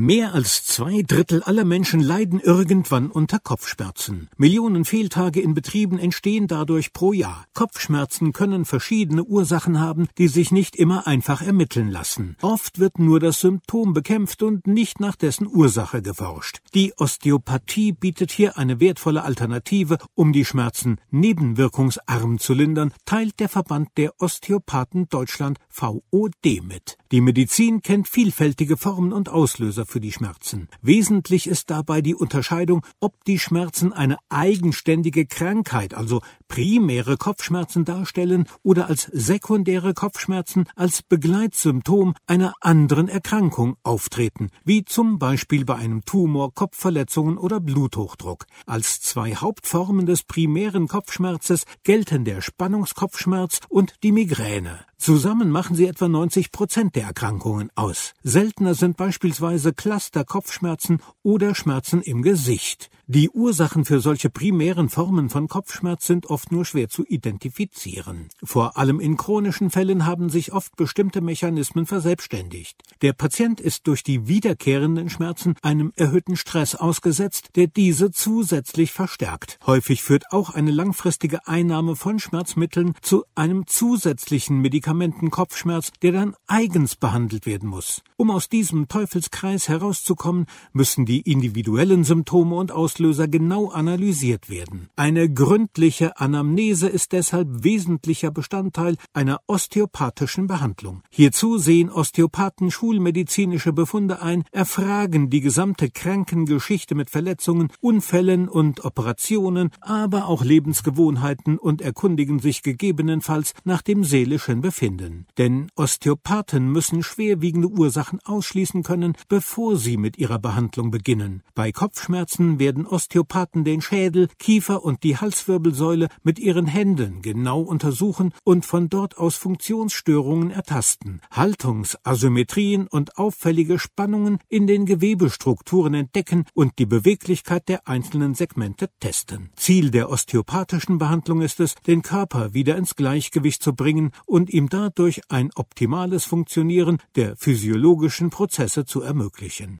Mehr als zwei Drittel aller Menschen leiden irgendwann unter Kopfschmerzen. Millionen Fehltage in Betrieben entstehen dadurch pro Jahr. Kopfschmerzen können verschiedene Ursachen haben, die sich nicht immer einfach ermitteln lassen. Oft wird nur das Symptom bekämpft und nicht nach dessen Ursache geforscht. Die Osteopathie bietet hier eine wertvolle Alternative, um die Schmerzen nebenwirkungsarm zu lindern, teilt der Verband der Osteopathen Deutschland VOD mit. Die Medizin kennt vielfältige Formen und Auslöser für die Schmerzen. Wesentlich ist dabei die Unterscheidung, ob die Schmerzen eine eigenständige Krankheit, also primäre Kopfschmerzen darstellen oder als sekundäre Kopfschmerzen als Begleitsymptom einer anderen Erkrankung auftreten, wie zum Beispiel bei einem Tumor, Kopfverletzungen oder Bluthochdruck. Als zwei Hauptformen des primären Kopfschmerzes gelten der Spannungskopfschmerz und die Migräne. Zusammen machen sie etwa 90 Prozent der Erkrankungen aus. Seltener sind beispielsweise Cluster-Kopfschmerzen oder Schmerzen im Gesicht. Die Ursachen für solche primären Formen von Kopfschmerz sind oft nur schwer zu identifizieren. Vor allem in chronischen Fällen haben sich oft bestimmte Mechanismen verselbstständigt. Der Patient ist durch die wiederkehrenden Schmerzen einem erhöhten Stress ausgesetzt, der diese zusätzlich verstärkt. Häufig führt auch eine langfristige Einnahme von Schmerzmitteln zu einem zusätzlichen Medikamentenkopfschmerz, der dann eigens behandelt werden muss. Um aus diesem Teufelskreis herauszukommen, müssen die individuellen Symptome und Auslöser Auslöser genau analysiert werden. Eine gründliche Anamnese ist deshalb wesentlicher Bestandteil einer osteopathischen Behandlung. Hierzu sehen Osteopathen schulmedizinische Befunde ein, erfragen die gesamte Krankengeschichte mit Verletzungen, Unfällen und Operationen, aber auch Lebensgewohnheiten und erkundigen sich gegebenenfalls nach dem seelischen Befinden. Denn Osteopathen müssen schwerwiegende Ursachen ausschließen können, bevor sie mit ihrer Behandlung beginnen. Bei Kopfschmerzen werden Osteopathen den Schädel, Kiefer und die Halswirbelsäule mit ihren Händen genau untersuchen und von dort aus Funktionsstörungen ertasten, Haltungsasymmetrien und auffällige Spannungen in den Gewebestrukturen entdecken und die Beweglichkeit der einzelnen Segmente testen. Ziel der osteopathischen Behandlung ist es, den Körper wieder ins Gleichgewicht zu bringen und ihm dadurch ein optimales Funktionieren der physiologischen Prozesse zu ermöglichen.